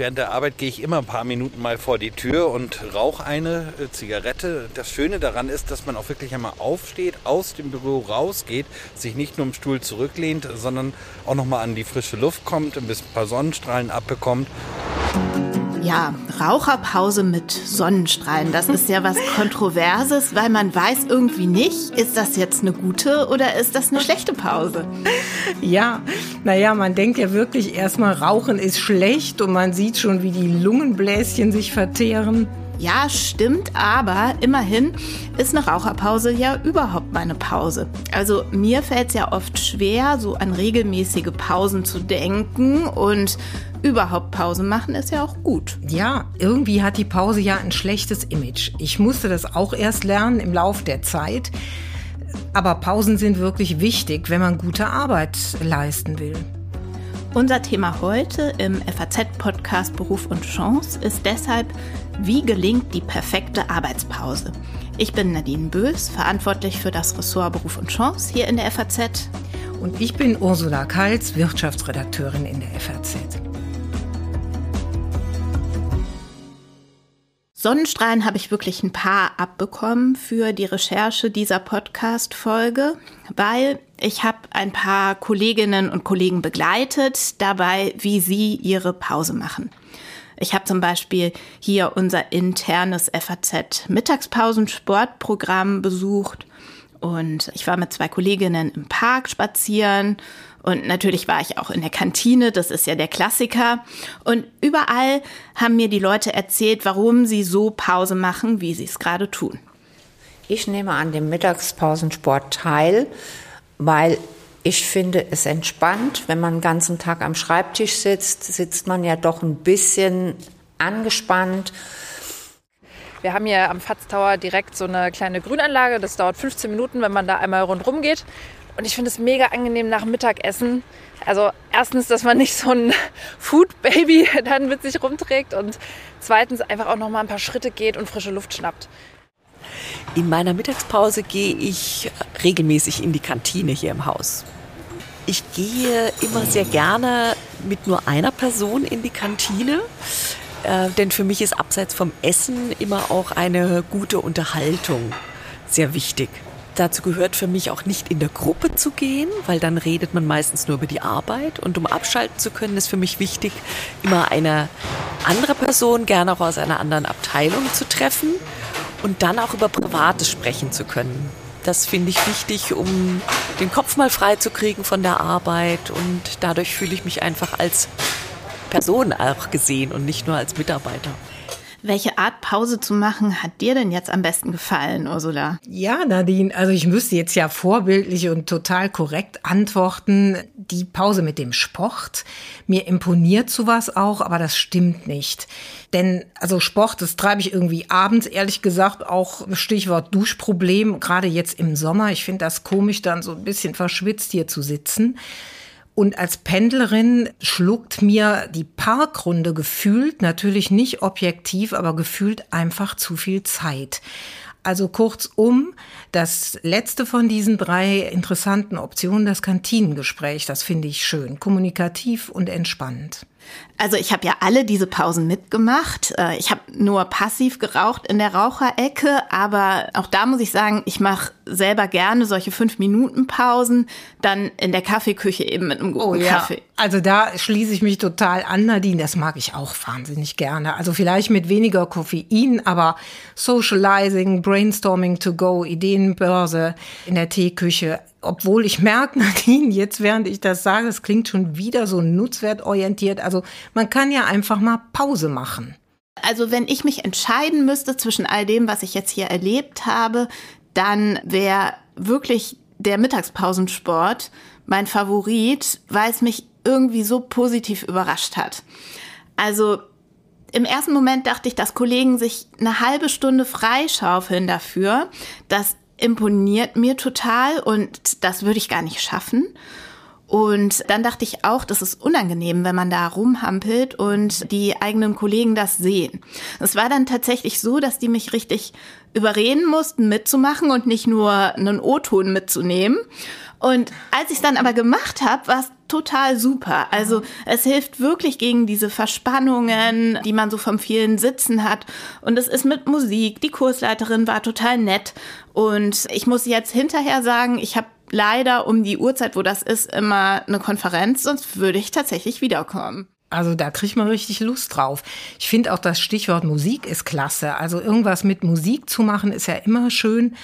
Während der Arbeit gehe ich immer ein paar Minuten mal vor die Tür und rauche eine äh, Zigarette. Das Schöne daran ist, dass man auch wirklich einmal aufsteht, aus dem Büro rausgeht, sich nicht nur im Stuhl zurücklehnt, sondern auch noch mal an die frische Luft kommt, ein bisschen ein paar Sonnenstrahlen abbekommt. Ja, Raucherpause mit Sonnenstrahlen, das ist ja was Kontroverses, weil man weiß irgendwie nicht, ist das jetzt eine gute oder ist das eine schlechte Pause? Ja, naja, man denkt ja wirklich erstmal, Rauchen ist schlecht und man sieht schon, wie die Lungenbläschen sich verteeren. Ja, stimmt, aber immerhin ist eine Raucherpause ja überhaupt mal eine Pause. Also mir fällt es ja oft schwer, so an regelmäßige Pausen zu denken und überhaupt Pause machen ist ja auch gut. Ja, irgendwie hat die Pause ja ein schlechtes Image. Ich musste das auch erst lernen im Lauf der Zeit. Aber Pausen sind wirklich wichtig, wenn man gute Arbeit leisten will. Unser Thema heute im FAZ-Podcast Beruf und Chance ist deshalb, wie gelingt die perfekte Arbeitspause? Ich bin Nadine Bös, verantwortlich für das Ressort Beruf und Chance hier in der FAZ. Und ich bin Ursula Kals, Wirtschaftsredakteurin in der FAZ. Sonnenstrahlen habe ich wirklich ein paar abbekommen für die Recherche dieser Podcast-Folge, weil ich habe ein paar Kolleginnen und Kollegen begleitet dabei, wie sie ihre Pause machen. Ich habe zum Beispiel hier unser internes FAZ-Mittagspausensportprogramm besucht und ich war mit zwei Kolleginnen im Park spazieren und natürlich war ich auch in der Kantine, das ist ja der Klassiker. Und überall haben mir die Leute erzählt, warum sie so Pause machen, wie sie es gerade tun. Ich nehme an dem Mittagspausensport teil, weil ich finde es entspannt, wenn man den ganzen Tag am Schreibtisch sitzt, sitzt man ja doch ein bisschen angespannt. Wir haben hier am Fatz Tower direkt so eine kleine Grünanlage. Das dauert 15 Minuten, wenn man da einmal rundherum geht. Und ich finde es mega angenehm nach Mittagessen. Also erstens, dass man nicht so ein Food-Baby dann mit sich rumträgt und zweitens einfach auch noch mal ein paar Schritte geht und frische Luft schnappt. In meiner Mittagspause gehe ich regelmäßig in die Kantine hier im Haus. Ich gehe immer sehr gerne mit nur einer Person in die Kantine, äh, denn für mich ist abseits vom Essen immer auch eine gute Unterhaltung sehr wichtig. Dazu gehört für mich auch nicht in der Gruppe zu gehen, weil dann redet man meistens nur über die Arbeit. Und um abschalten zu können, ist für mich wichtig, immer eine andere Person, gerne auch aus einer anderen Abteilung zu treffen und dann auch über Privates sprechen zu können. Das finde ich wichtig, um den Kopf mal frei zu kriegen von der Arbeit und dadurch fühle ich mich einfach als Person auch gesehen und nicht nur als Mitarbeiter. Welche Art Pause zu machen hat dir denn jetzt am besten gefallen, Ursula? Ja, Nadine, also ich müsste jetzt ja vorbildlich und total korrekt antworten. Die Pause mit dem Sport. Mir imponiert sowas auch, aber das stimmt nicht. Denn also Sport, das treibe ich irgendwie abends, ehrlich gesagt, auch Stichwort Duschproblem, gerade jetzt im Sommer. Ich finde das komisch, dann so ein bisschen verschwitzt hier zu sitzen. Und als Pendlerin schluckt mir die Parkrunde gefühlt, natürlich nicht objektiv, aber gefühlt einfach zu viel Zeit. Also kurzum, das letzte von diesen drei interessanten Optionen, das Kantinengespräch, das finde ich schön, kommunikativ und entspannt. Also ich habe ja alle diese Pausen mitgemacht. Äh, ich habe nur passiv geraucht in der Raucherecke, aber auch da muss ich sagen, ich mache selber gerne solche fünf Minuten Pausen, dann in der Kaffeeküche eben mit einem guten oh, ja. Kaffee. Also da schließe ich mich total an, Nadine. Das mag ich auch wahnsinnig gerne. Also vielleicht mit weniger Koffein, aber Socializing, Brainstorming to go, Ideenbörse in der Teeküche obwohl ich merke, Nadine, jetzt während ich das sage, es klingt schon wieder so nutzwertorientiert. Also man kann ja einfach mal Pause machen. Also wenn ich mich entscheiden müsste zwischen all dem, was ich jetzt hier erlebt habe, dann wäre wirklich der Mittagspausensport mein Favorit, weil es mich irgendwie so positiv überrascht hat. Also im ersten Moment dachte ich, dass Kollegen sich eine halbe Stunde freischaufeln dafür, dass imponiert mir total und das würde ich gar nicht schaffen. Und dann dachte ich auch, das ist unangenehm, wenn man da rumhampelt und die eigenen Kollegen das sehen. Es war dann tatsächlich so, dass die mich richtig überreden mussten, mitzumachen und nicht nur einen O-Ton mitzunehmen. Und als ich es dann aber gemacht habe, war es total super. Also es hilft wirklich gegen diese Verspannungen, die man so vom vielen Sitzen hat. Und es ist mit Musik. Die Kursleiterin war total nett. Und ich muss jetzt hinterher sagen, ich habe leider um die Uhrzeit, wo das ist, immer eine Konferenz, sonst würde ich tatsächlich wiederkommen. Also da kriegt man richtig Lust drauf. Ich finde auch das Stichwort Musik ist klasse. Also irgendwas mit Musik zu machen ist ja immer schön.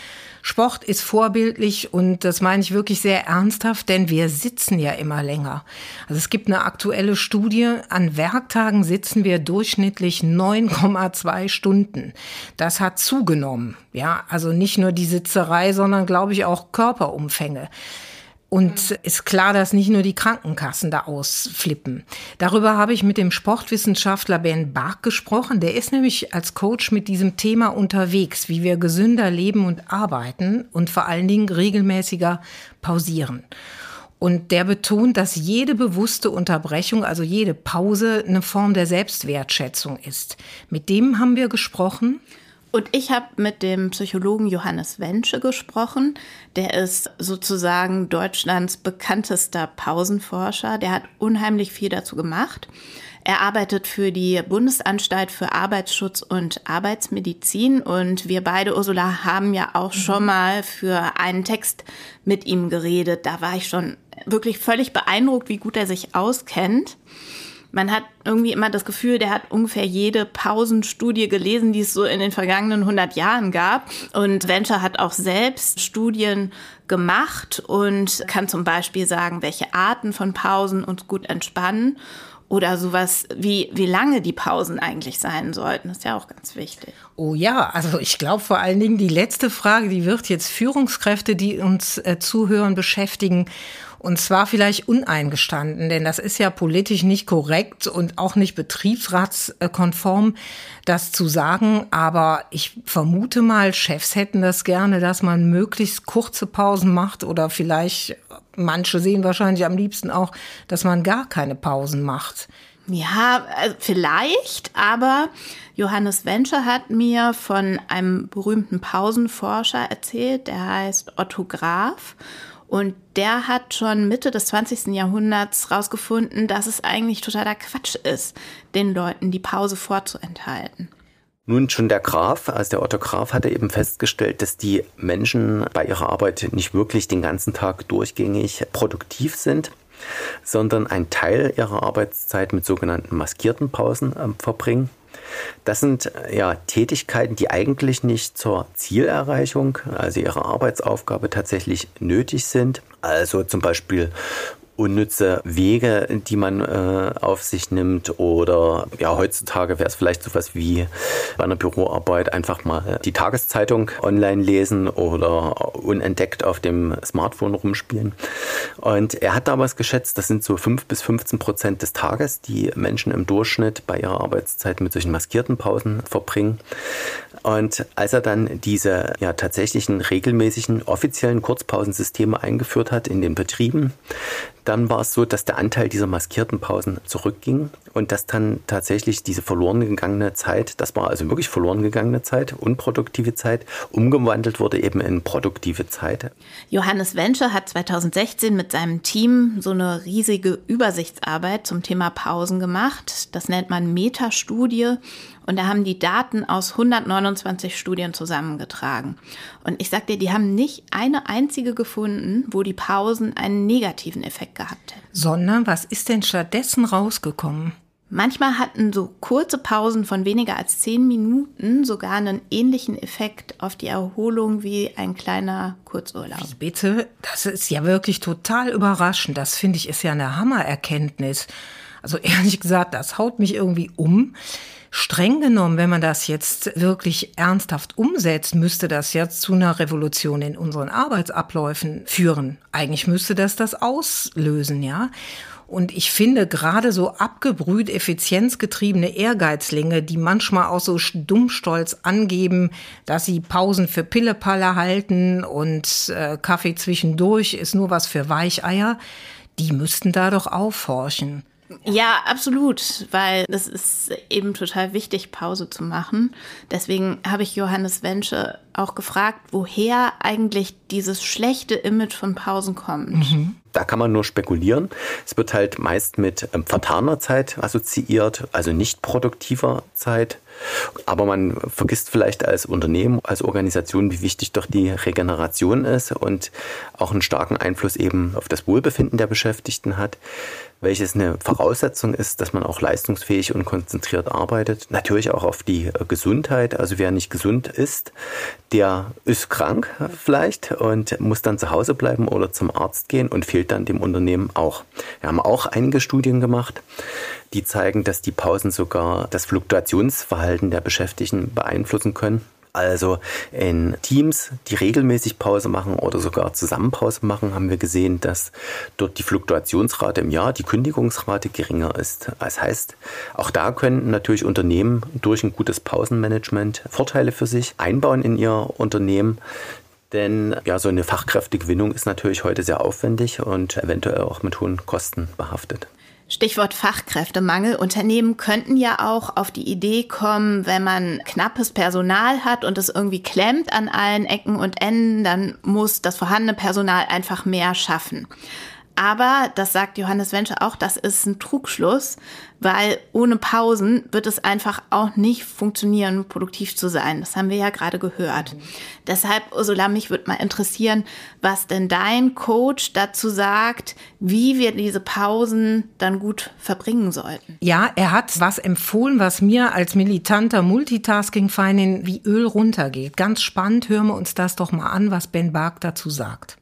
Sport ist vorbildlich und das meine ich wirklich sehr ernsthaft, denn wir sitzen ja immer länger. Also es gibt eine aktuelle Studie, an Werktagen sitzen wir durchschnittlich 9,2 Stunden. Das hat zugenommen. Ja, also nicht nur die Sitzerei, sondern glaube ich auch Körperumfänge. Und ist klar, dass nicht nur die Krankenkassen da ausflippen. Darüber habe ich mit dem Sportwissenschaftler Ben Bark gesprochen. Der ist nämlich als Coach mit diesem Thema unterwegs, wie wir gesünder leben und arbeiten und vor allen Dingen regelmäßiger pausieren. Und der betont, dass jede bewusste Unterbrechung, also jede Pause, eine Form der Selbstwertschätzung ist. Mit dem haben wir gesprochen. Und ich habe mit dem Psychologen Johannes Wensche gesprochen. Der ist sozusagen Deutschlands bekanntester Pausenforscher. Der hat unheimlich viel dazu gemacht. Er arbeitet für die Bundesanstalt für Arbeitsschutz und Arbeitsmedizin und wir beide, Ursula, haben ja auch schon mal für einen Text mit ihm geredet. Da war ich schon wirklich völlig beeindruckt, wie gut er sich auskennt man hat irgendwie immer das Gefühl, der hat ungefähr jede Pausenstudie gelesen, die es so in den vergangenen 100 Jahren gab. Und Venture hat auch selbst Studien gemacht und kann zum Beispiel sagen, welche Arten von Pausen uns gut entspannen oder sowas wie, wie lange die Pausen eigentlich sein sollten. Das ist ja auch ganz wichtig. Oh ja, also ich glaube vor allen Dingen die letzte Frage, die wird jetzt Führungskräfte, die uns äh, zuhören, beschäftigen. Und zwar vielleicht uneingestanden, denn das ist ja politisch nicht korrekt und auch nicht betriebsratskonform, das zu sagen. Aber ich vermute mal, Chefs hätten das gerne, dass man möglichst kurze Pausen macht oder vielleicht, manche sehen wahrscheinlich am liebsten auch, dass man gar keine Pausen macht. Ja, also vielleicht, aber Johannes Wenscher hat mir von einem berühmten Pausenforscher erzählt, der heißt Otto Graf. Und der hat schon Mitte des 20. Jahrhunderts rausgefunden, dass es eigentlich totaler Quatsch ist, den Leuten die Pause vorzuenthalten. Nun schon der Graf, also der Otto Graf hatte eben festgestellt, dass die Menschen bei ihrer Arbeit nicht wirklich den ganzen Tag durchgängig produktiv sind, sondern einen Teil ihrer Arbeitszeit mit sogenannten maskierten Pausen äh, verbringen. Das sind ja Tätigkeiten, die eigentlich nicht zur Zielerreichung, also ihrer Arbeitsaufgabe tatsächlich nötig sind. Also zum Beispiel unnütze Wege, die man äh, auf sich nimmt oder ja, heutzutage wäre es vielleicht sowas wie bei einer Büroarbeit einfach mal die Tageszeitung online lesen oder unentdeckt auf dem Smartphone rumspielen. Und er hat damals geschätzt, das sind so 5 bis 15 Prozent des Tages, die Menschen im Durchschnitt bei ihrer Arbeitszeit mit solchen maskierten Pausen verbringen. Und als er dann diese ja tatsächlichen regelmäßigen offiziellen Kurzpausensysteme eingeführt hat in den Betrieben, dann war es so, dass der Anteil dieser maskierten Pausen zurückging und dass dann tatsächlich diese verloren gegangene Zeit, das war also wirklich verloren gegangene Zeit, unproduktive Zeit, umgewandelt wurde eben in produktive Zeit. Johannes Wensche hat 2016 mit seinem Team so eine riesige Übersichtsarbeit zum Thema Pausen gemacht. Das nennt man Metastudie und da haben die Daten aus 129 Studien zusammengetragen. Und ich sag dir, die haben nicht eine einzige gefunden, wo die Pausen einen negativen Effekt gehabt hätten. Sondern was ist denn stattdessen rausgekommen? Manchmal hatten so kurze Pausen von weniger als zehn Minuten sogar einen ähnlichen Effekt auf die Erholung wie ein kleiner Kurzurlaub. Wie bitte? Das ist ja wirklich total überraschend. Das finde ich ist ja eine Hammererkenntnis. Also ehrlich gesagt, das haut mich irgendwie um. Streng genommen, wenn man das jetzt wirklich ernsthaft umsetzt, müsste das jetzt zu einer Revolution in unseren Arbeitsabläufen führen. Eigentlich müsste das das auslösen, ja. Und ich finde gerade so abgebrüht effizienzgetriebene Ehrgeizlinge, die manchmal auch so dummstolz angeben, dass sie Pausen für Pillepalle halten und äh, Kaffee zwischendurch ist nur was für Weicheier, die müssten da doch aufhorchen. Ja, absolut, weil es ist eben total wichtig, Pause zu machen. Deswegen habe ich Johannes Wensche auch gefragt, woher eigentlich dieses schlechte Image von Pausen kommt. Mhm. da kann man nur spekulieren. Es wird halt meist mit ähm, vertaner Zeit assoziiert, also nicht produktiver Zeit. Aber man vergisst vielleicht als Unternehmen, als Organisation, wie wichtig doch die Regeneration ist und auch einen starken Einfluss eben auf das Wohlbefinden der Beschäftigten hat welches eine Voraussetzung ist, dass man auch leistungsfähig und konzentriert arbeitet. Natürlich auch auf die äh, Gesundheit. Also wer nicht gesund ist, der ist krank vielleicht und muss dann zu Hause bleiben oder zum Arzt gehen und fehlt dann dem Unternehmen auch. Wir haben auch einige Studien gemacht, die zeigen, dass die Pausen sogar das Fluktuationsverhalten der Beschäftigten beeinflussen können. Also in Teams, die regelmäßig Pause machen oder sogar zusammen Pause machen, haben wir gesehen, dass dort die Fluktuationsrate im Jahr, die Kündigungsrate geringer ist. Das heißt, auch da können natürlich Unternehmen durch ein gutes Pausenmanagement Vorteile für sich einbauen in ihr Unternehmen. Denn ja, so eine Fachkräftegewinnung ist natürlich heute sehr aufwendig und eventuell auch mit hohen Kosten behaftet. Stichwort Fachkräftemangel. Unternehmen könnten ja auch auf die Idee kommen, wenn man knappes Personal hat und es irgendwie klemmt an allen Ecken und Enden, dann muss das vorhandene Personal einfach mehr schaffen. Aber, das sagt Johannes Wensche auch, das ist ein Trugschluss, weil ohne Pausen wird es einfach auch nicht funktionieren, produktiv zu sein. Das haben wir ja gerade gehört. Mhm. Deshalb, Ursula, mich würde mal interessieren, was denn dein Coach dazu sagt, wie wir diese Pausen dann gut verbringen sollten. Ja, er hat was empfohlen, was mir als militanter Multitasking-Feinin wie Öl runtergeht. Ganz spannend, hören wir uns das doch mal an, was Ben Bark dazu sagt.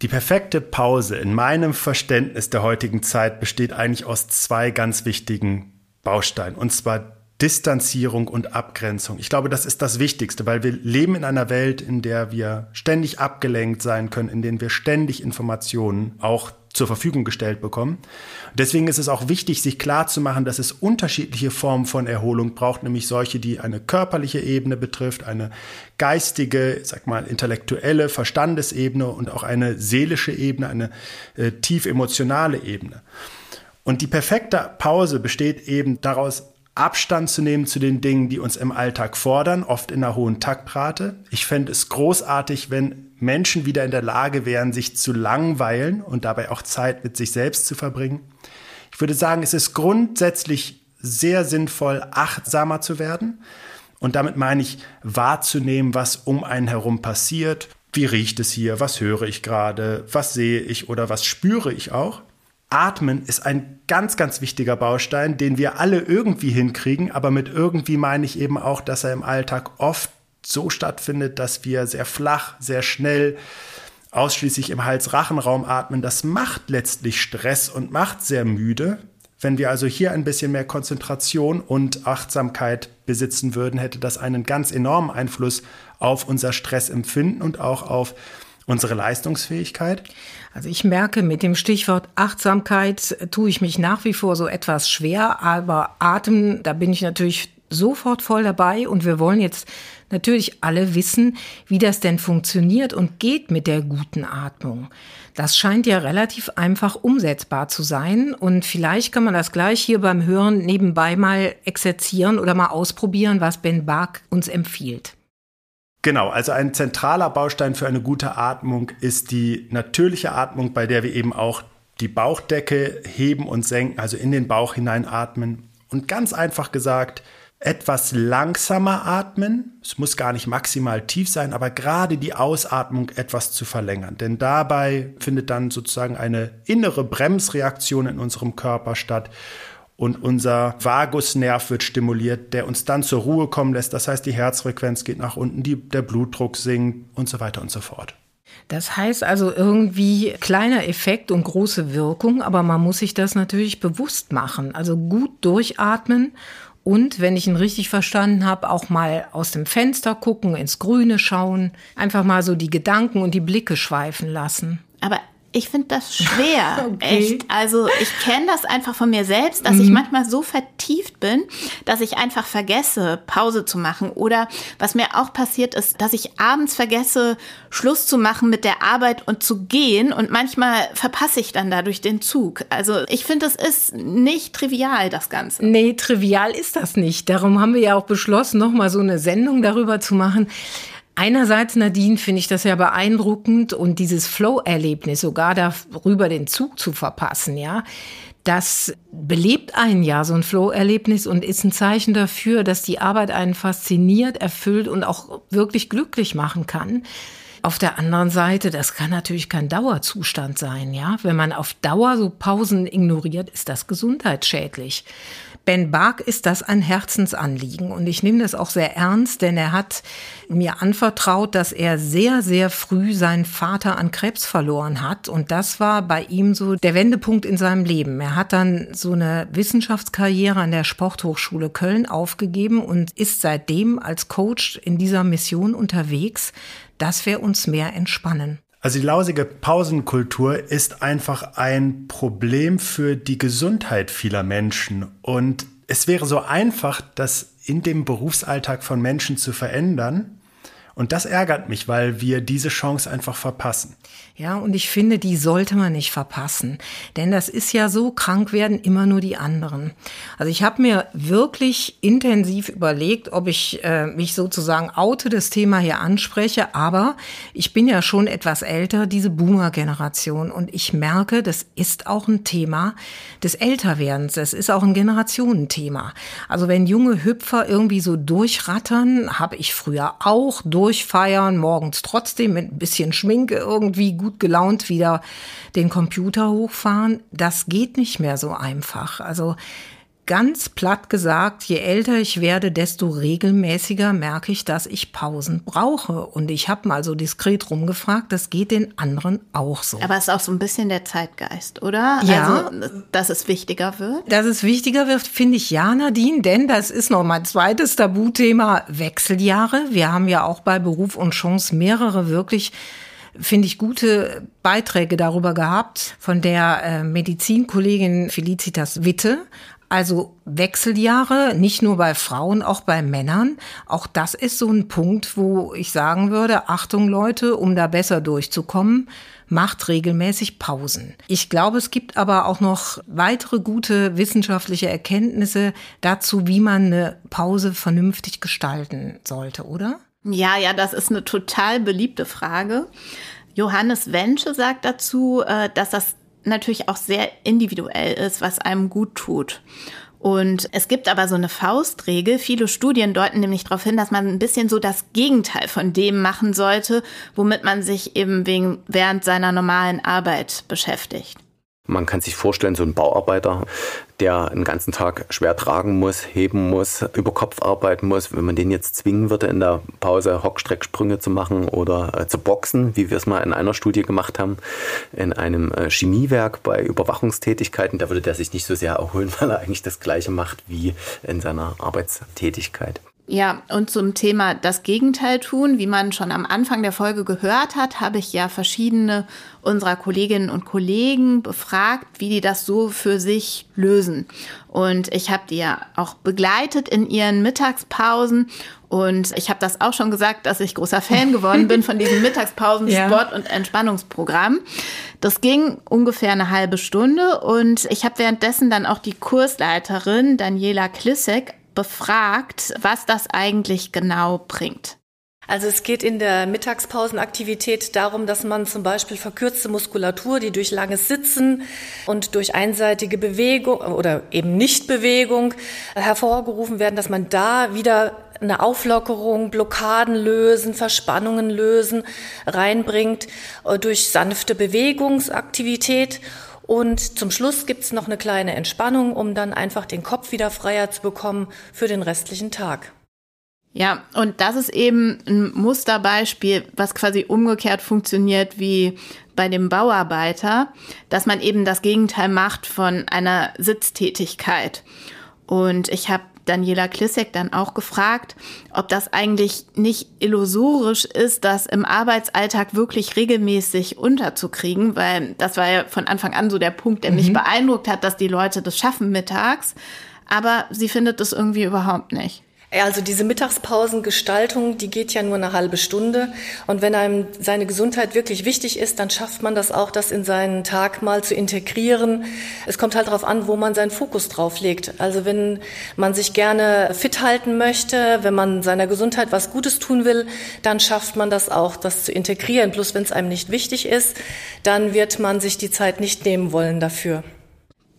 Die perfekte Pause in meinem Verständnis der heutigen Zeit besteht eigentlich aus zwei ganz wichtigen Bausteinen. Und zwar Distanzierung und Abgrenzung. Ich glaube, das ist das Wichtigste, weil wir leben in einer Welt, in der wir ständig abgelenkt sein können, in der wir ständig Informationen auch zur Verfügung gestellt bekommen. Deswegen ist es auch wichtig, sich klar zu machen, dass es unterschiedliche Formen von Erholung braucht, nämlich solche, die eine körperliche Ebene betrifft, eine geistige, sag mal, intellektuelle Verstandesebene und auch eine seelische Ebene, eine äh, tief emotionale Ebene. Und die perfekte Pause besteht eben daraus, Abstand zu nehmen zu den Dingen, die uns im Alltag fordern, oft in einer hohen Taktrate. Ich fände es großartig, wenn Menschen wieder in der Lage wären, sich zu langweilen und dabei auch Zeit mit sich selbst zu verbringen. Ich würde sagen, es ist grundsätzlich sehr sinnvoll, achtsamer zu werden. Und damit meine ich wahrzunehmen, was um einen herum passiert. Wie riecht es hier? Was höre ich gerade? Was sehe ich oder was spüre ich auch? Atmen ist ein ganz, ganz wichtiger Baustein, den wir alle irgendwie hinkriegen, aber mit irgendwie meine ich eben auch, dass er im Alltag oft so stattfindet, dass wir sehr flach, sehr schnell ausschließlich im Hals-Rachenraum atmen. Das macht letztlich Stress und macht sehr müde. Wenn wir also hier ein bisschen mehr Konzentration und Achtsamkeit besitzen würden, hätte das einen ganz enormen Einfluss auf unser Stressempfinden und auch auf unsere Leistungsfähigkeit? Also ich merke, mit dem Stichwort Achtsamkeit tue ich mich nach wie vor so etwas schwer, aber Atem, da bin ich natürlich sofort voll dabei und wir wollen jetzt natürlich alle wissen, wie das denn funktioniert und geht mit der guten Atmung. Das scheint ja relativ einfach umsetzbar zu sein und vielleicht kann man das gleich hier beim Hören nebenbei mal exerzieren oder mal ausprobieren, was Ben Bark uns empfiehlt. Genau, also ein zentraler Baustein für eine gute Atmung ist die natürliche Atmung, bei der wir eben auch die Bauchdecke heben und senken, also in den Bauch hineinatmen. Und ganz einfach gesagt, etwas langsamer atmen. Es muss gar nicht maximal tief sein, aber gerade die Ausatmung etwas zu verlängern. Denn dabei findet dann sozusagen eine innere Bremsreaktion in unserem Körper statt und unser Vagusnerv wird stimuliert, der uns dann zur Ruhe kommen lässt. Das heißt, die Herzfrequenz geht nach unten, die, der Blutdruck sinkt und so weiter und so fort. Das heißt also irgendwie kleiner Effekt und große Wirkung, aber man muss sich das natürlich bewusst machen. Also gut durchatmen und, wenn ich ihn richtig verstanden habe, auch mal aus dem Fenster gucken, ins Grüne schauen, einfach mal so die Gedanken und die Blicke schweifen lassen. Aber ich finde das schwer, okay. echt. Also ich kenne das einfach von mir selbst, dass mhm. ich manchmal so vertieft bin, dass ich einfach vergesse, Pause zu machen. Oder was mir auch passiert ist, dass ich abends vergesse, Schluss zu machen mit der Arbeit und zu gehen. Und manchmal verpasse ich dann dadurch den Zug. Also ich finde, es ist nicht trivial, das Ganze. Nee, trivial ist das nicht. Darum haben wir ja auch beschlossen, nochmal so eine Sendung darüber zu machen. Einerseits, Nadine, finde ich das ja beeindruckend und dieses Flow-Erlebnis, sogar darüber den Zug zu verpassen, ja, das belebt einen ja, so ein Flow-Erlebnis und ist ein Zeichen dafür, dass die Arbeit einen fasziniert, erfüllt und auch wirklich glücklich machen kann. Auf der anderen Seite, das kann natürlich kein Dauerzustand sein, ja. Wenn man auf Dauer so Pausen ignoriert, ist das gesundheitsschädlich. Ben Bark ist das ein Herzensanliegen und ich nehme das auch sehr ernst, denn er hat mir anvertraut, dass er sehr, sehr früh seinen Vater an Krebs verloren hat und das war bei ihm so der Wendepunkt in seinem Leben. Er hat dann so eine Wissenschaftskarriere an der Sporthochschule Köln aufgegeben und ist seitdem als Coach in dieser Mission unterwegs, dass wir uns mehr entspannen. Also die lausige Pausenkultur ist einfach ein Problem für die Gesundheit vieler Menschen. Und es wäre so einfach, das in dem Berufsalltag von Menschen zu verändern, und das ärgert mich, weil wir diese Chance einfach verpassen. Ja, und ich finde, die sollte man nicht verpassen. Denn das ist ja so, krank werden immer nur die anderen. Also ich habe mir wirklich intensiv überlegt, ob ich äh, mich sozusagen oute, das Thema hier anspreche. Aber ich bin ja schon etwas älter, diese Boomer-Generation. Und ich merke, das ist auch ein Thema des Älterwerdens. Das ist auch ein Generationenthema. Also wenn junge Hüpfer irgendwie so durchrattern, habe ich früher auch durch durchfeiern, morgens trotzdem mit ein bisschen Schminke irgendwie gut gelaunt wieder den Computer hochfahren. Das geht nicht mehr so einfach. Also ganz platt gesagt, je älter ich werde, desto regelmäßiger merke ich, dass ich Pausen brauche. Und ich habe mal so diskret rumgefragt, das geht den anderen auch so. Aber es ist auch so ein bisschen der Zeitgeist, oder? Ja. Also, dass es wichtiger wird? Dass es wichtiger wird, finde ich ja, Nadine, denn das ist noch mein zweites Tabuthema Wechseljahre. Wir haben ja auch bei Beruf und Chance mehrere wirklich finde ich, gute Beiträge darüber gehabt von der äh, Medizinkollegin Felicitas Witte. Also Wechseljahre, nicht nur bei Frauen, auch bei Männern. Auch das ist so ein Punkt, wo ich sagen würde, Achtung Leute, um da besser durchzukommen, macht regelmäßig Pausen. Ich glaube, es gibt aber auch noch weitere gute wissenschaftliche Erkenntnisse dazu, wie man eine Pause vernünftig gestalten sollte, oder? Ja, ja, das ist eine total beliebte Frage. Johannes Wensche sagt dazu, äh, dass das natürlich auch sehr individuell ist, was einem gut tut. Und es gibt aber so eine Faustregel. Viele Studien deuten nämlich darauf hin, dass man ein bisschen so das Gegenteil von dem machen sollte, womit man sich eben wegen, während seiner normalen Arbeit beschäftigt. Man kann sich vorstellen, so ein Bauarbeiter, der einen ganzen Tag schwer tragen muss, heben muss, über Kopf arbeiten muss, wenn man den jetzt zwingen würde, in der Pause Hockstrecksprünge zu machen oder äh, zu boxen, wie wir es mal in einer Studie gemacht haben, in einem äh, Chemiewerk bei Überwachungstätigkeiten, da würde der sich nicht so sehr erholen, weil er eigentlich das Gleiche macht wie in seiner Arbeitstätigkeit. Ja, und zum Thema das Gegenteil tun, wie man schon am Anfang der Folge gehört hat, habe ich ja verschiedene unserer Kolleginnen und Kollegen befragt, wie die das so für sich lösen. Und ich habe die ja auch begleitet in ihren Mittagspausen. Und ich habe das auch schon gesagt, dass ich großer Fan geworden bin von diesem Mittagspausen Sport- und Entspannungsprogramm. Das ging ungefähr eine halbe Stunde und ich habe währenddessen dann auch die Kursleiterin Daniela Klissek befragt, was das eigentlich genau bringt. Also es geht in der Mittagspausenaktivität darum, dass man zum Beispiel verkürzte Muskulatur, die durch langes Sitzen und durch einseitige Bewegung oder eben Nichtbewegung hervorgerufen werden, dass man da wieder eine Auflockerung, Blockaden lösen, Verspannungen lösen reinbringt äh, durch sanfte Bewegungsaktivität und zum Schluss gibt's noch eine kleine Entspannung, um dann einfach den Kopf wieder freier zu bekommen für den restlichen Tag. Ja, und das ist eben ein Musterbeispiel, was quasi umgekehrt funktioniert wie bei dem Bauarbeiter, dass man eben das Gegenteil macht von einer Sitztätigkeit. Und ich habe Daniela Klissek dann auch gefragt, ob das eigentlich nicht illusorisch ist, das im Arbeitsalltag wirklich regelmäßig unterzukriegen, weil das war ja von Anfang an so der Punkt, der mhm. mich beeindruckt hat, dass die Leute das schaffen mittags. Aber sie findet es irgendwie überhaupt nicht. Also diese Mittagspausengestaltung, die geht ja nur eine halbe Stunde. Und wenn einem seine Gesundheit wirklich wichtig ist, dann schafft man das auch, das in seinen Tag mal zu integrieren. Es kommt halt darauf an, wo man seinen Fokus drauf legt. Also wenn man sich gerne fit halten möchte, wenn man seiner Gesundheit was Gutes tun will, dann schafft man das auch, das zu integrieren. Plus wenn es einem nicht wichtig ist, dann wird man sich die Zeit nicht nehmen wollen dafür.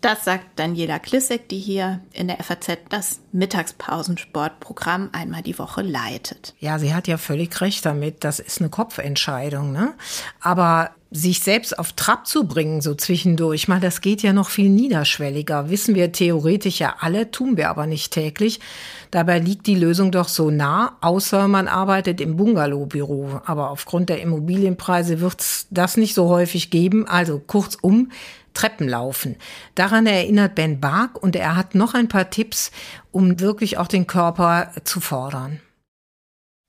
Das sagt Daniela Klissek, die hier in der FAZ das Mittagspausensportprogramm einmal die Woche leitet. Ja, sie hat ja völlig recht damit. Das ist eine Kopfentscheidung, ne? Aber sich selbst auf Trab zu bringen, so zwischendurch, mal, das geht ja noch viel niederschwelliger. Wissen wir theoretisch ja alle, tun wir aber nicht täglich. Dabei liegt die Lösung doch so nah, außer man arbeitet im Bungalowbüro. Aber aufgrund der Immobilienpreise wird's das nicht so häufig geben. Also kurzum, Treppen laufen. Daran erinnert Ben Bark und er hat noch ein paar Tipps, um wirklich auch den Körper zu fordern.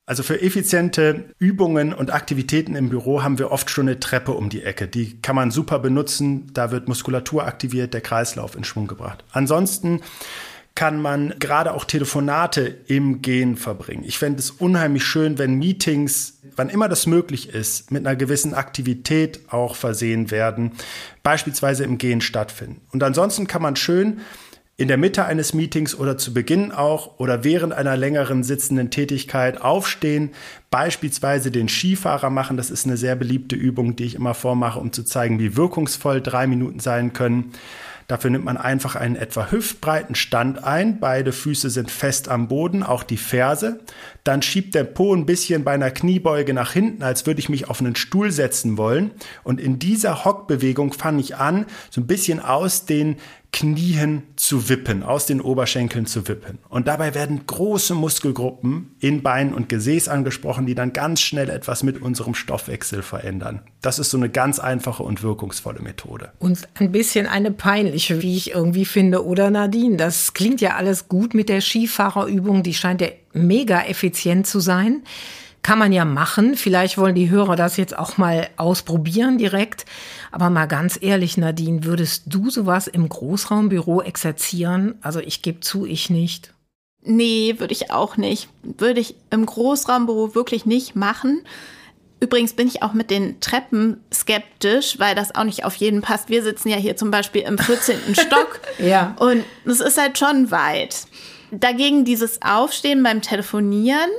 Also für effiziente Übungen und Aktivitäten im Büro haben wir oft schon eine Treppe um die Ecke. Die kann man super benutzen. Da wird Muskulatur aktiviert, der Kreislauf in Schwung gebracht. Ansonsten kann man gerade auch Telefonate im Gehen verbringen. Ich fände es unheimlich schön, wenn Meetings, wann immer das möglich ist, mit einer gewissen Aktivität auch versehen werden, beispielsweise im Gehen stattfinden. Und ansonsten kann man schön in der Mitte eines Meetings oder zu Beginn auch oder während einer längeren sitzenden Tätigkeit aufstehen, beispielsweise den Skifahrer machen. Das ist eine sehr beliebte Übung, die ich immer vormache, um zu zeigen, wie wirkungsvoll drei Minuten sein können. Dafür nimmt man einfach einen etwa hüftbreiten Stand ein. Beide Füße sind fest am Boden, auch die Ferse. Dann schiebt der Po ein bisschen bei einer Kniebeuge nach hinten, als würde ich mich auf einen Stuhl setzen wollen. Und in dieser Hockbewegung fange ich an, so ein bisschen aus den Knien zu wippen, aus den Oberschenkeln zu wippen. Und dabei werden große Muskelgruppen in Bein und Gesäß angesprochen, die dann ganz schnell etwas mit unserem Stoffwechsel verändern. Das ist so eine ganz einfache und wirkungsvolle Methode. Und ein bisschen eine peinliche, wie ich irgendwie finde, oder Nadine? Das klingt ja alles gut mit der Skifahrerübung, die scheint ja mega effizient zu sein. Kann man ja machen. Vielleicht wollen die Hörer das jetzt auch mal ausprobieren direkt. Aber mal ganz ehrlich, Nadine, würdest du sowas im Großraumbüro exerzieren? Also ich gebe zu, ich nicht. Nee, würde ich auch nicht. Würde ich im Großraumbüro wirklich nicht machen. Übrigens bin ich auch mit den Treppen skeptisch, weil das auch nicht auf jeden passt. Wir sitzen ja hier zum Beispiel im 14. Stock. Ja. Und es ist halt schon weit. Dagegen dieses Aufstehen beim Telefonieren,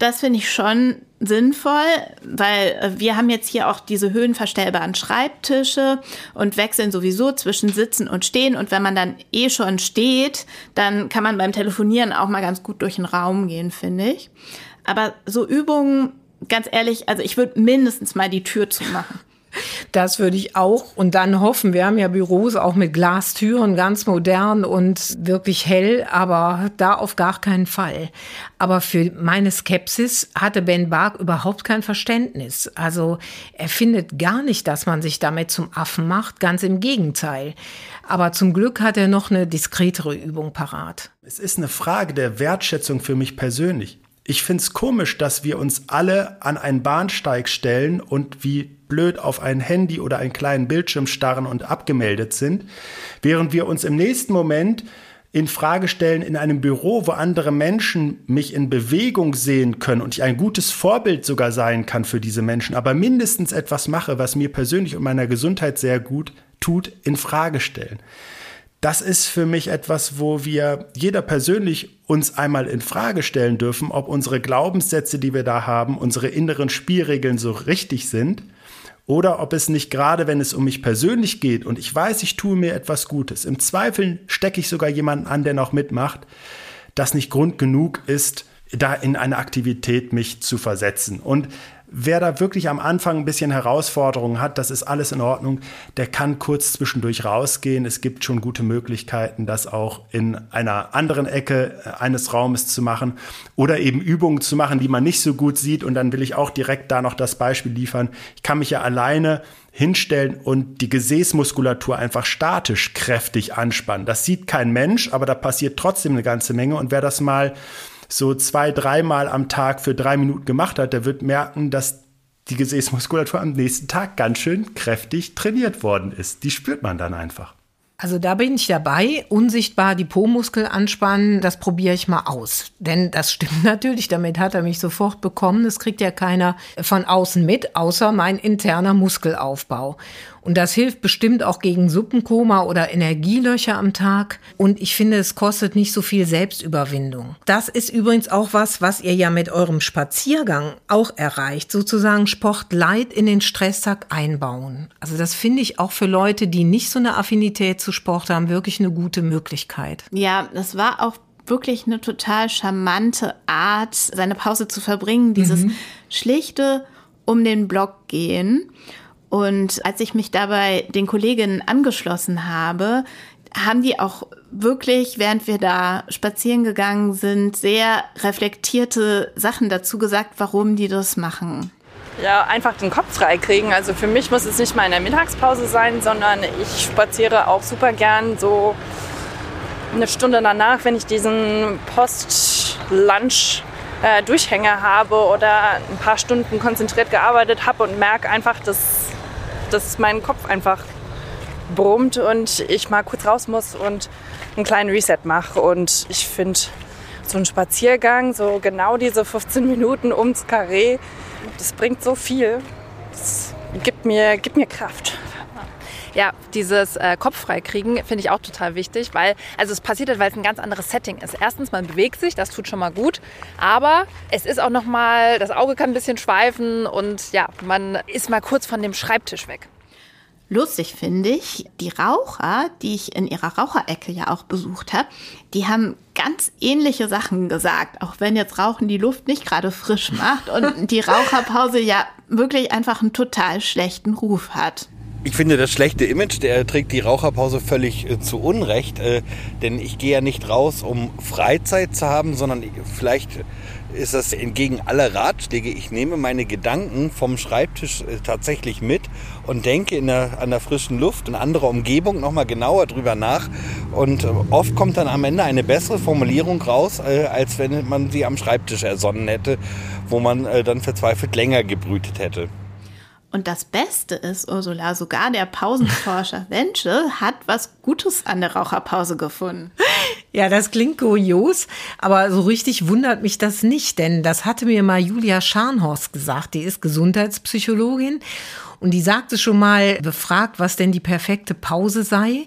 das finde ich schon sinnvoll, weil äh, wir haben jetzt hier auch diese höhenverstellbaren Schreibtische und wechseln sowieso zwischen Sitzen und Stehen. Und wenn man dann eh schon steht, dann kann man beim Telefonieren auch mal ganz gut durch den Raum gehen, finde ich. Aber so Übungen, ganz ehrlich, also ich würde mindestens mal die Tür zumachen. Das würde ich auch. Und dann hoffen, wir haben ja Büros auch mit Glastüren, ganz modern und wirklich hell, aber da auf gar keinen Fall. Aber für meine Skepsis hatte Ben Bark überhaupt kein Verständnis. Also er findet gar nicht, dass man sich damit zum Affen macht, ganz im Gegenteil. Aber zum Glück hat er noch eine diskretere Übung parat. Es ist eine Frage der Wertschätzung für mich persönlich. Ich finde es komisch, dass wir uns alle an einen Bahnsteig stellen und wie blöd auf ein Handy oder einen kleinen Bildschirm starren und abgemeldet sind, während wir uns im nächsten Moment in Frage stellen in einem Büro, wo andere Menschen mich in Bewegung sehen können und ich ein gutes Vorbild sogar sein kann für diese Menschen, aber mindestens etwas mache, was mir persönlich und meiner Gesundheit sehr gut tut, in Frage stellen. Das ist für mich etwas, wo wir jeder persönlich uns einmal in Frage stellen dürfen, ob unsere Glaubenssätze, die wir da haben, unsere inneren Spielregeln so richtig sind oder ob es nicht gerade, wenn es um mich persönlich geht und ich weiß, ich tue mir etwas Gutes, im Zweifel stecke ich sogar jemanden an, der noch mitmacht, das nicht Grund genug ist, da in eine Aktivität mich zu versetzen. Und Wer da wirklich am Anfang ein bisschen Herausforderungen hat, das ist alles in Ordnung, der kann kurz zwischendurch rausgehen. Es gibt schon gute Möglichkeiten, das auch in einer anderen Ecke äh, eines Raumes zu machen oder eben Übungen zu machen, die man nicht so gut sieht. Und dann will ich auch direkt da noch das Beispiel liefern. Ich kann mich ja alleine hinstellen und die Gesäßmuskulatur einfach statisch kräftig anspannen. Das sieht kein Mensch, aber da passiert trotzdem eine ganze Menge. Und wer das mal so zwei, dreimal am Tag für drei Minuten gemacht hat, der wird merken, dass die Gesäßmuskulatur am nächsten Tag ganz schön kräftig trainiert worden ist. Die spürt man dann einfach. Also da bin ich dabei. Unsichtbar die Po-Muskel anspannen, das probiere ich mal aus. Denn das stimmt natürlich, damit hat er mich sofort bekommen. Das kriegt ja keiner von außen mit, außer mein interner Muskelaufbau. Und das hilft bestimmt auch gegen Suppenkoma oder Energielöcher am Tag. Und ich finde, es kostet nicht so viel Selbstüberwindung. Das ist übrigens auch was, was ihr ja mit eurem Spaziergang auch erreicht. Sozusagen Sport light in den Stresstag einbauen. Also das finde ich auch für Leute, die nicht so eine Affinität zu Sport haben, wirklich eine gute Möglichkeit. Ja, das war auch wirklich eine total charmante Art, seine Pause zu verbringen. Dieses mhm. schlichte um den Block gehen. Und als ich mich dabei den Kolleginnen angeschlossen habe, haben die auch wirklich, während wir da spazieren gegangen sind, sehr reflektierte Sachen dazu gesagt, warum die das machen. Ja, einfach den Kopf frei kriegen. Also für mich muss es nicht mal in der Mittagspause sein, sondern ich spaziere auch super gern so eine Stunde danach, wenn ich diesen Post-Lunch äh, Durchhänger habe oder ein paar Stunden konzentriert gearbeitet habe und merke einfach, dass dass mein Kopf einfach brummt und ich mal kurz raus muss und einen kleinen Reset mache. Und ich finde, so ein Spaziergang, so genau diese 15 Minuten ums Karree, das bringt so viel. Das gibt mir, gibt mir Kraft. Ja, dieses äh, Kopf kriegen finde ich auch total wichtig, weil also es passiert, halt, weil es ein ganz anderes Setting ist. Erstens, man bewegt sich, das tut schon mal gut, aber es ist auch noch mal, das Auge kann ein bisschen schweifen und ja, man ist mal kurz von dem Schreibtisch weg. Lustig finde ich, die Raucher, die ich in ihrer Raucherecke ja auch besucht habe, die haben ganz ähnliche Sachen gesagt, auch wenn jetzt Rauchen die Luft nicht gerade frisch macht und die Raucherpause ja wirklich einfach einen total schlechten Ruf hat. Ich finde das schlechte Image, der trägt die Raucherpause völlig äh, zu Unrecht, äh, denn ich gehe ja nicht raus, um Freizeit zu haben, sondern vielleicht ist das entgegen aller Ratschläge. Ich nehme meine Gedanken vom Schreibtisch äh, tatsächlich mit und denke in der, an der frischen Luft, in anderer Umgebung nochmal genauer drüber nach. Und oft kommt dann am Ende eine bessere Formulierung raus, als wenn man sie am Schreibtisch ersonnen hätte, wo man dann verzweifelt länger gebrütet hätte. Und das Beste ist, Ursula, sogar der Pausenforscher Wensche hat was Gutes an der Raucherpause gefunden. Ja, das klingt kurios, aber so richtig wundert mich das nicht, denn das hatte mir mal Julia Scharnhorst gesagt. Die ist Gesundheitspsychologin und die sagte schon mal, befragt, was denn die perfekte Pause sei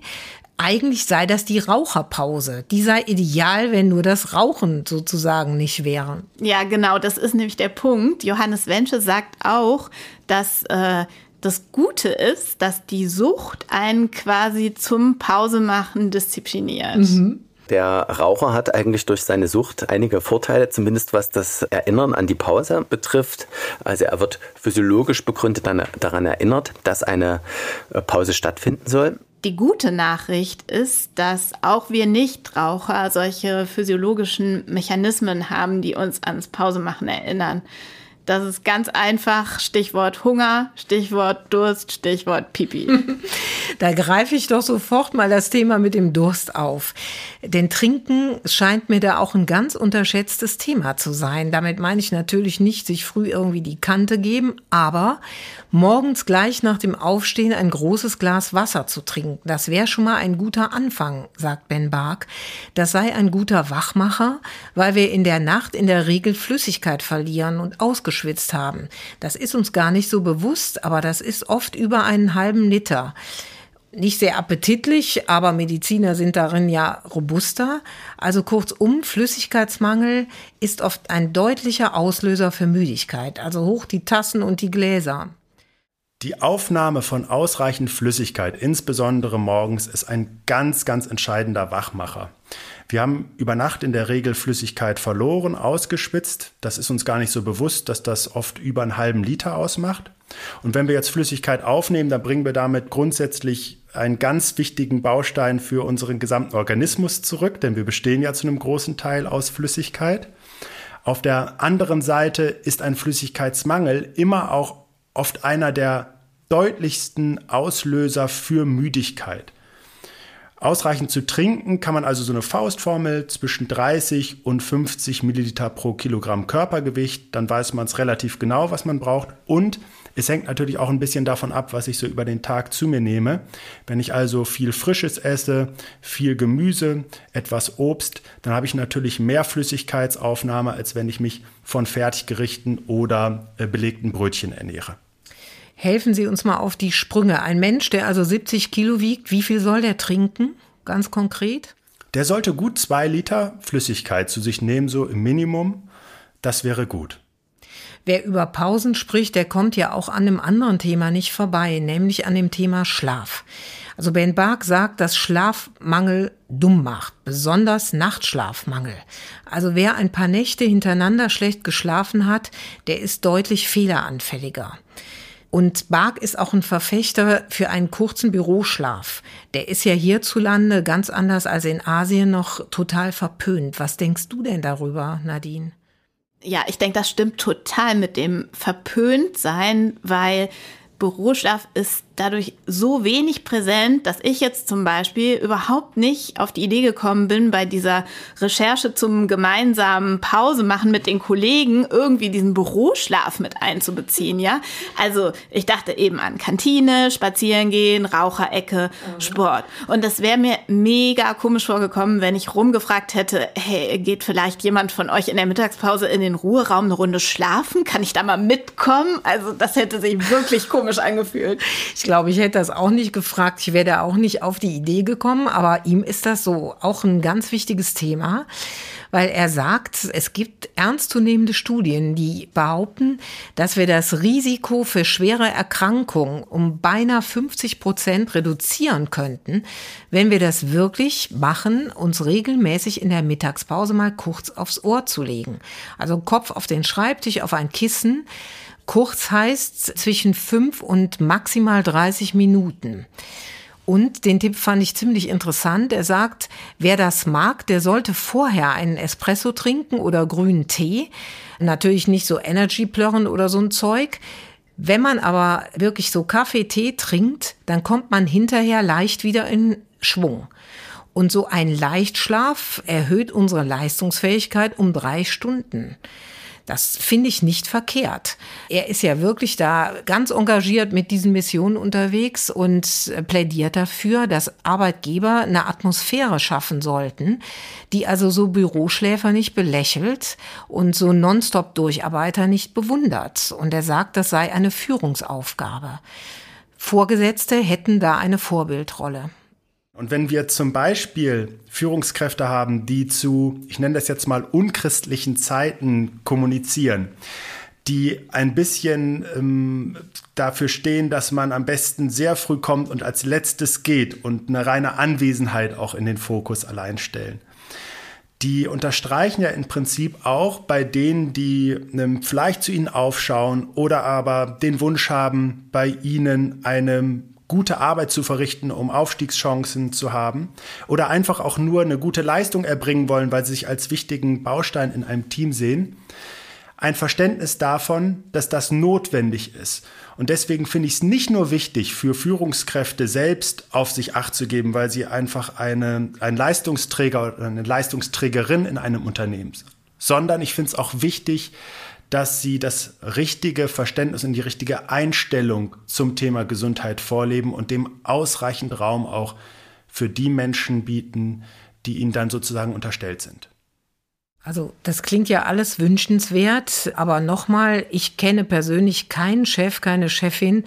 eigentlich sei das die Raucherpause. Die sei ideal, wenn nur das Rauchen sozusagen nicht wäre. Ja, genau, das ist nämlich der Punkt. Johannes Wensche sagt auch, dass äh, das Gute ist, dass die Sucht einen quasi zum Pausemachen diszipliniert. Mhm. Der Raucher hat eigentlich durch seine Sucht einige Vorteile, zumindest was das Erinnern an die Pause betrifft. Also er wird physiologisch begründet daran erinnert, dass eine äh, Pause stattfinden soll. Die gute Nachricht ist, dass auch wir Nichtraucher solche physiologischen Mechanismen haben, die uns ans Pausemachen erinnern. Das ist ganz einfach. Stichwort Hunger, Stichwort Durst, Stichwort Pipi. da greife ich doch sofort mal das Thema mit dem Durst auf. Denn Trinken scheint mir da auch ein ganz unterschätztes Thema zu sein. Damit meine ich natürlich nicht, sich früh irgendwie die Kante geben, aber morgens gleich nach dem Aufstehen ein großes Glas Wasser zu trinken. Das wäre schon mal ein guter Anfang, sagt Ben Bark. Das sei ein guter Wachmacher, weil wir in der Nacht in der Regel Flüssigkeit verlieren und ausgeschlossen geschwitzt haben. Das ist uns gar nicht so bewusst, aber das ist oft über einen halben Liter. Nicht sehr appetitlich, aber Mediziner sind darin ja robuster. Also kurzum, Flüssigkeitsmangel ist oft ein deutlicher Auslöser für Müdigkeit. Also hoch die Tassen und die Gläser. Die Aufnahme von ausreichend Flüssigkeit, insbesondere morgens, ist ein ganz, ganz entscheidender Wachmacher. Wir haben über Nacht in der Regel Flüssigkeit verloren, ausgeschwitzt. Das ist uns gar nicht so bewusst, dass das oft über einen halben Liter ausmacht. Und wenn wir jetzt Flüssigkeit aufnehmen, dann bringen wir damit grundsätzlich einen ganz wichtigen Baustein für unseren gesamten Organismus zurück, denn wir bestehen ja zu einem großen Teil aus Flüssigkeit. Auf der anderen Seite ist ein Flüssigkeitsmangel immer auch oft einer der deutlichsten Auslöser für Müdigkeit. Ausreichend zu trinken kann man also so eine Faustformel zwischen 30 und 50 Milliliter pro Kilogramm Körpergewicht. Dann weiß man es relativ genau, was man braucht. Und Es hängt natürlich auch ein bisschen davon ab, was ich so über den Tag zu mir nehme. Wenn ich also viel Frisches esse, viel Gemüse, etwas Obst, dann habe ich natürlich mehr Flüssigkeitsaufnahme, als wenn ich mich von Fertiggerichten oder äh, belegten Brötchen ernähre. Helfen Sie uns mal auf die Sprünge. Ein Mensch, der also 70 Kilo wiegt, wie viel soll der trinken? Ganz konkret? Der sollte gut zwei Liter Flüssigkeit zu sich nehmen, so im Minimum. Das wäre gut. Wer über Pausen spricht, der kommt ja auch an einem anderen Thema nicht vorbei, nämlich an dem Thema Schlaf. Also Ben Bark sagt, dass Schlafmangel dumm macht, besonders Nachtschlafmangel. Also wer ein paar Nächte hintereinander schlecht geschlafen hat, der ist deutlich fehleranfälliger. Und Bark ist auch ein Verfechter für einen kurzen Büroschlaf. Der ist ja hierzulande ganz anders als in Asien noch total verpönt. Was denkst du denn darüber, Nadine? Ja, ich denke, das stimmt total mit dem verpönt sein, weil Büroschlaf ist dadurch so wenig präsent, dass ich jetzt zum Beispiel überhaupt nicht auf die Idee gekommen bin, bei dieser Recherche zum gemeinsamen Pause machen mit den Kollegen irgendwie diesen Büroschlaf mit einzubeziehen, ja? Also, ich dachte eben an Kantine, spazieren gehen, Raucherecke, mhm. Sport. Und das wäre mir mega komisch vorgekommen, wenn ich rumgefragt hätte, hey, geht vielleicht jemand von euch in der Mittagspause in den Ruheraum eine Runde schlafen? Kann ich da mal mitkommen? Also, das hätte sich wirklich komisch angefühlt. Ich glaube, ich hätte das auch nicht gefragt. Ich wäre da auch nicht auf die Idee gekommen, aber ihm ist das so auch ein ganz wichtiges Thema, weil er sagt, es gibt ernstzunehmende Studien, die behaupten, dass wir das Risiko für schwere Erkrankungen um beinahe 50 Prozent reduzieren könnten, wenn wir das wirklich machen, uns regelmäßig in der Mittagspause mal kurz aufs Ohr zu legen. Also Kopf auf den Schreibtisch, auf ein Kissen Kurz heißt zwischen fünf und maximal 30 Minuten. Und den Tipp fand ich ziemlich interessant. Er sagt, wer das mag, der sollte vorher einen Espresso trinken oder grünen Tee. Natürlich nicht so Energy-Plörren oder so ein Zeug. Wenn man aber wirklich so Kaffee, Tee trinkt, dann kommt man hinterher leicht wieder in Schwung. Und so ein Leichtschlaf erhöht unsere Leistungsfähigkeit um drei Stunden. Das finde ich nicht verkehrt. Er ist ja wirklich da ganz engagiert mit diesen Missionen unterwegs und plädiert dafür, dass Arbeitgeber eine Atmosphäre schaffen sollten, die also so Büroschläfer nicht belächelt und so Nonstop-Durcharbeiter nicht bewundert. Und er sagt, das sei eine Führungsaufgabe. Vorgesetzte hätten da eine Vorbildrolle. Und wenn wir zum Beispiel Führungskräfte haben, die zu, ich nenne das jetzt mal, unchristlichen Zeiten kommunizieren, die ein bisschen ähm, dafür stehen, dass man am besten sehr früh kommt und als letztes geht und eine reine Anwesenheit auch in den Fokus allein stellen. Die unterstreichen ja im Prinzip auch bei denen, die ähm, vielleicht zu ihnen aufschauen oder aber den Wunsch haben, bei ihnen einem gute Arbeit zu verrichten, um Aufstiegschancen zu haben oder einfach auch nur eine gute Leistung erbringen wollen, weil sie sich als wichtigen Baustein in einem Team sehen, ein Verständnis davon, dass das notwendig ist. Und deswegen finde ich es nicht nur wichtig, für Führungskräfte selbst auf sich acht zu geben, weil sie einfach eine, ein Leistungsträger oder eine Leistungsträgerin in einem Unternehmen sind, sondern ich finde es auch wichtig, dass sie das richtige Verständnis und die richtige Einstellung zum Thema Gesundheit vorleben und dem ausreichend Raum auch für die Menschen bieten, die ihnen dann sozusagen unterstellt sind. Also das klingt ja alles wünschenswert, aber nochmal, ich kenne persönlich keinen Chef, keine Chefin,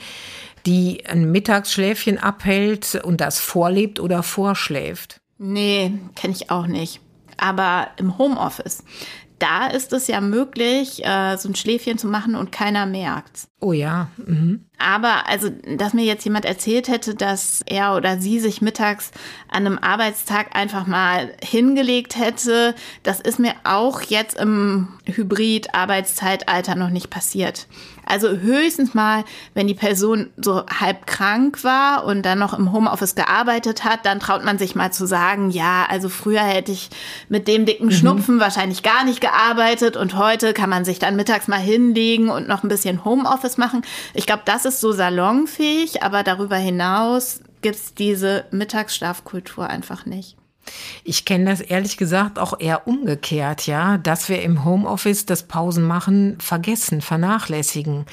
die ein Mittagsschläfchen abhält und das vorlebt oder vorschläft. Nee, kenne ich auch nicht. Aber im Homeoffice, da ist es ja möglich, äh, so ein Schläfchen zu machen und keiner merkt's. Oh ja. Mhm. Aber also, dass mir jetzt jemand erzählt hätte, dass er oder sie sich mittags an einem Arbeitstag einfach mal hingelegt hätte, das ist mir auch jetzt im Hybrid-Arbeitszeitalter noch nicht passiert. Also höchstens mal, wenn die Person so halb krank war und dann noch im Homeoffice gearbeitet hat, dann traut man sich mal zu sagen, ja, also früher hätte ich mit dem dicken mhm. Schnupfen wahrscheinlich gar nicht gearbeitet und heute kann man sich dann mittags mal hinlegen und noch ein bisschen Homeoffice machen. Ich glaube, das ist so salonfähig, aber darüber hinaus gibt es diese Mittagsschlafkultur einfach nicht. Ich kenne das ehrlich gesagt auch eher umgekehrt, ja, dass wir im Homeoffice das Pausenmachen vergessen, vernachlässigen.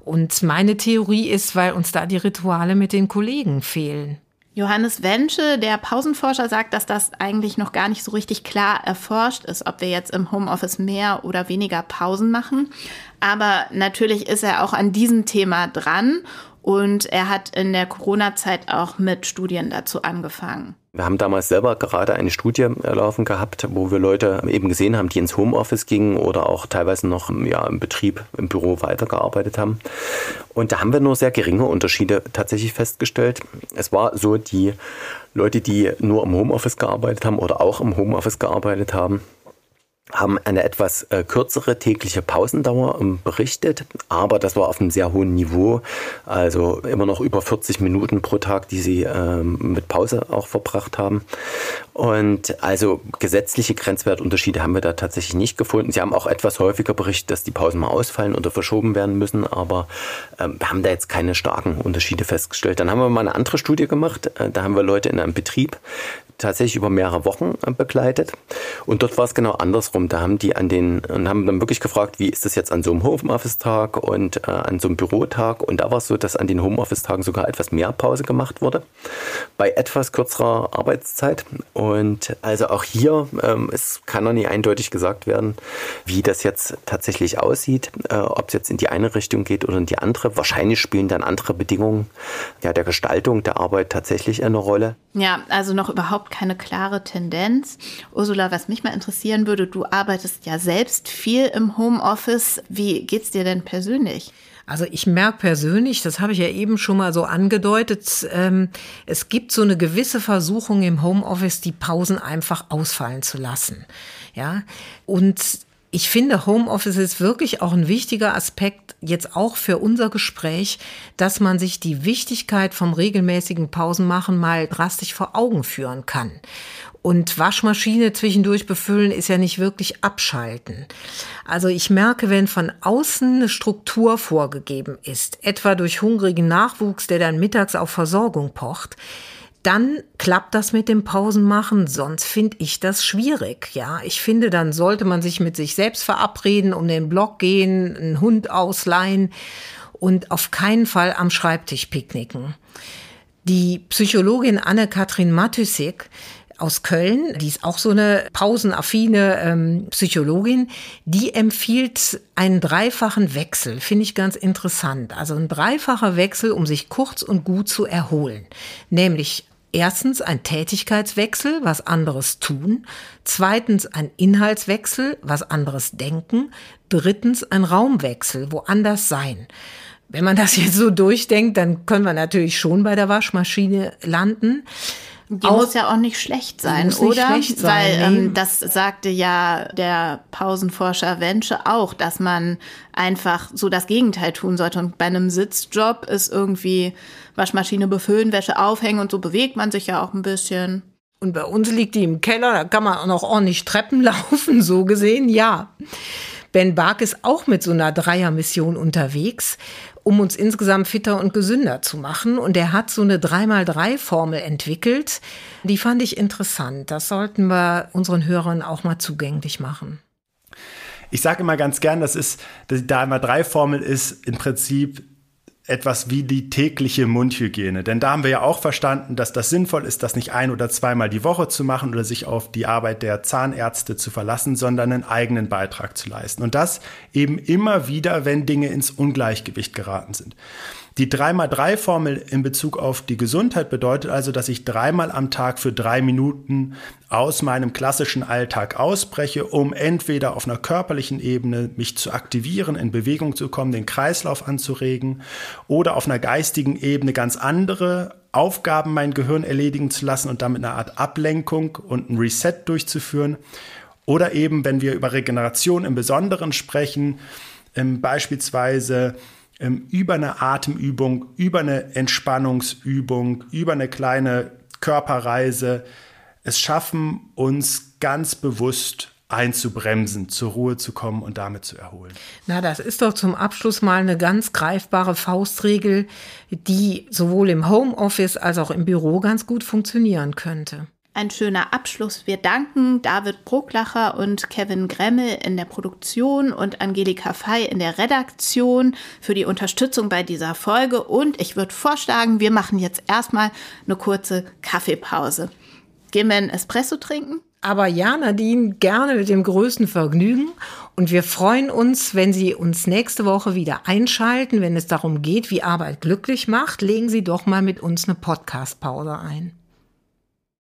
Und meine Theorie ist, weil uns da die Rituale mit den Kollegen fehlen. Johannes Wensche, der Pausenforscher, sagt, dass das eigentlich noch gar nicht so richtig klar erforscht ist, ob wir jetzt im Homeoffice mehr oder weniger Pausen machen. Aber natürlich ist er auch an diesem Thema dran und er hat in der Corona-Zeit auch mit Studien dazu angefangen. Wir haben damals selber gerade eine Studie laufen gehabt, wo wir Leute eben gesehen haben, die ins Homeoffice gingen oder auch teilweise noch ja, im Betrieb, im Büro weitergearbeitet haben. Und da haben wir nur sehr geringe Unterschiede tatsächlich festgestellt. Es war so, die Leute, die nur im Homeoffice gearbeitet haben oder auch im Homeoffice gearbeitet haben, haben eine etwas äh, kürzere tägliche Pausendauer ähm, berichtet, aber das war auf einem sehr hohen Niveau, also immer noch über 40 Minuten pro Tag, die sie ähm, mit Pause auch verbracht haben. Und also gesetzliche Grenzwertunterschiede haben wir da tatsächlich nicht gefunden. Sie haben auch etwas häufiger berichtet, dass die Pausen mal ausfallen oder verschoben werden müssen, aber ähm, wir haben da jetzt keine starken Unterschiede festgestellt. Dann haben wir mal eine andere Studie gemacht, äh, da haben wir Leute in einem Betrieb tatsächlich über mehrere Wochen äh, begleitet. Und dort war es genau andersrum. Da haben die an den und haben dann wirklich gefragt, wie ist das jetzt an so einem Homeoffice-Tag und äh, an so einem Bürotag. Und da war es so, dass an den Homeoffice-Tagen sogar etwas mehr Pause gemacht wurde, bei etwas kürzerer Arbeitszeit. Und also auch hier, ähm, es kann noch nie eindeutig gesagt werden, wie das jetzt tatsächlich aussieht, äh, ob es jetzt in die eine Richtung geht oder in die andere. Wahrscheinlich spielen dann andere Bedingungen ja, der Gestaltung der Arbeit tatsächlich eine Rolle. Ja, also noch überhaupt keine klare Tendenz. Ursula, was mich mal interessieren würde, du arbeitest ja selbst viel im Homeoffice. Wie geht's dir denn persönlich? Also ich merke persönlich, das habe ich ja eben schon mal so angedeutet, ähm, es gibt so eine gewisse Versuchung im Homeoffice, die Pausen einfach ausfallen zu lassen. Ja, und ich finde, Homeoffice ist wirklich auch ein wichtiger Aspekt, jetzt auch für unser Gespräch, dass man sich die Wichtigkeit vom regelmäßigen Pausenmachen mal drastisch vor Augen führen kann. Und Waschmaschine zwischendurch befüllen ist ja nicht wirklich abschalten. Also ich merke, wenn von außen eine Struktur vorgegeben ist, etwa durch hungrigen Nachwuchs, der dann mittags auf Versorgung pocht, dann klappt das mit dem Pausenmachen, sonst finde ich das schwierig. Ja, ich finde, dann sollte man sich mit sich selbst verabreden, um den Block gehen, einen Hund ausleihen und auf keinen Fall am Schreibtisch picknicken. Die Psychologin Anne-Kathrin Matysik aus Köln, die ist auch so eine pausenaffine ähm, Psychologin, die empfiehlt einen dreifachen Wechsel, finde ich ganz interessant. Also ein dreifacher Wechsel, um sich kurz und gut zu erholen. Nämlich Erstens ein Tätigkeitswechsel, was anderes tun. Zweitens ein Inhaltswechsel, was anderes denken. Drittens ein Raumwechsel, woanders sein. Wenn man das jetzt so durchdenkt, dann können wir natürlich schon bei der Waschmaschine landen. Die auch, muss ja auch nicht schlecht sein, oder? Schlecht sein, Weil ähm, das sagte ja der Pausenforscher Wensche auch, dass man einfach so das Gegenteil tun sollte. Und bei einem Sitzjob ist irgendwie Waschmaschine befüllen, Wäsche aufhängen und so bewegt man sich ja auch ein bisschen. Und bei uns liegt die im Keller, da kann man auch noch ordentlich Treppen laufen, so gesehen, ja. Ben Bark ist auch mit so einer Dreiermission unterwegs um uns insgesamt fitter und gesünder zu machen. Und er hat so eine 3x3-Formel entwickelt. Die fand ich interessant. Das sollten wir unseren Hörern auch mal zugänglich machen. Ich sage immer ganz gern, das ist, die 3x3-Formel ist im Prinzip etwas wie die tägliche Mundhygiene. Denn da haben wir ja auch verstanden, dass das sinnvoll ist, das nicht ein- oder zweimal die Woche zu machen oder sich auf die Arbeit der Zahnärzte zu verlassen, sondern einen eigenen Beitrag zu leisten. Und das eben immer wieder, wenn Dinge ins Ungleichgewicht geraten sind. Die 3x3-Formel in Bezug auf die Gesundheit bedeutet also, dass ich dreimal am Tag für drei Minuten aus meinem klassischen Alltag ausbreche, um entweder auf einer körperlichen Ebene mich zu aktivieren, in Bewegung zu kommen, den Kreislauf anzuregen oder auf einer geistigen Ebene ganz andere Aufgaben mein Gehirn erledigen zu lassen und damit eine Art Ablenkung und ein Reset durchzuführen. Oder eben, wenn wir über Regeneration im Besonderen sprechen, ähm, beispielsweise über eine Atemübung, über eine Entspannungsübung, über eine kleine Körperreise es schaffen, uns ganz bewusst einzubremsen, zur Ruhe zu kommen und damit zu erholen. Na, das ist doch zum Abschluss mal eine ganz greifbare Faustregel, die sowohl im Homeoffice als auch im Büro ganz gut funktionieren könnte. Ein schöner Abschluss. Wir danken David Brucklacher und Kevin Gremmel in der Produktion und Angelika Fey in der Redaktion für die Unterstützung bei dieser Folge. Und ich würde vorschlagen, wir machen jetzt erstmal eine kurze Kaffeepause. Gehen wir einen Espresso trinken? Aber ja, Nadine, gerne mit dem größten Vergnügen. Und wir freuen uns, wenn Sie uns nächste Woche wieder einschalten, wenn es darum geht, wie Arbeit glücklich macht. Legen Sie doch mal mit uns eine Podcast-Pause ein.